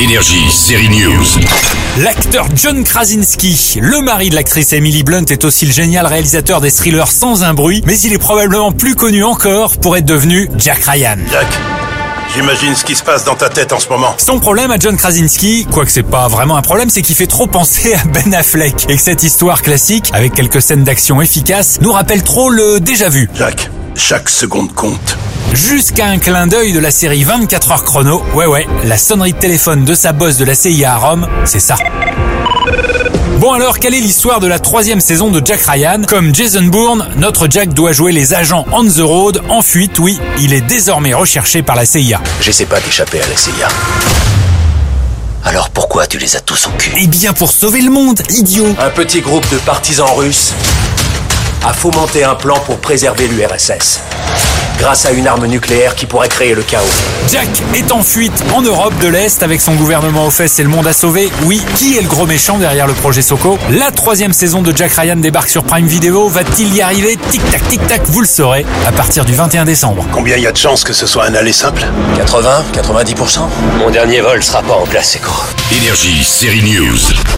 Énergie, série News. L'acteur John Krasinski, le mari de l'actrice Emily Blunt, est aussi le génial réalisateur des thrillers sans un bruit, mais il est probablement plus connu encore pour être devenu Jack Ryan. Jack, j'imagine ce qui se passe dans ta tête en ce moment. Son problème à John Krasinski, quoique c'est pas vraiment un problème, c'est qu'il fait trop penser à Ben Affleck et que cette histoire classique, avec quelques scènes d'action efficaces, nous rappelle trop le déjà vu. Jack, chaque seconde compte. Jusqu'à un clin d'œil de la série 24 heures chrono. Ouais ouais, la sonnerie de téléphone de sa boss de la CIA à Rome, c'est ça. Bon alors, quelle est l'histoire de la troisième saison de Jack Ryan? Comme Jason Bourne, notre Jack doit jouer les agents on the road, en fuite, oui, il est désormais recherché par la CIA. J'essaie pas d'échapper à la CIA. Alors pourquoi tu les as tous en cul? Eh bien pour sauver le monde, idiot Un petit groupe de partisans russes a fomenté un plan pour préserver l'URSS. Grâce à une arme nucléaire qui pourrait créer le chaos. Jack est en fuite en Europe de l'Est avec son gouvernement aux fesses et le monde à sauver. Oui, qui est le gros méchant derrière le projet Soko? La troisième saison de Jack Ryan débarque sur Prime Video. Va-t-il y arriver? Tic-tac, tic-tac, vous le saurez à partir du 21 décembre. Combien y a de chances que ce soit un aller simple? 80, 90%. Mon dernier vol sera pas en place, Echo. Énergie, série News.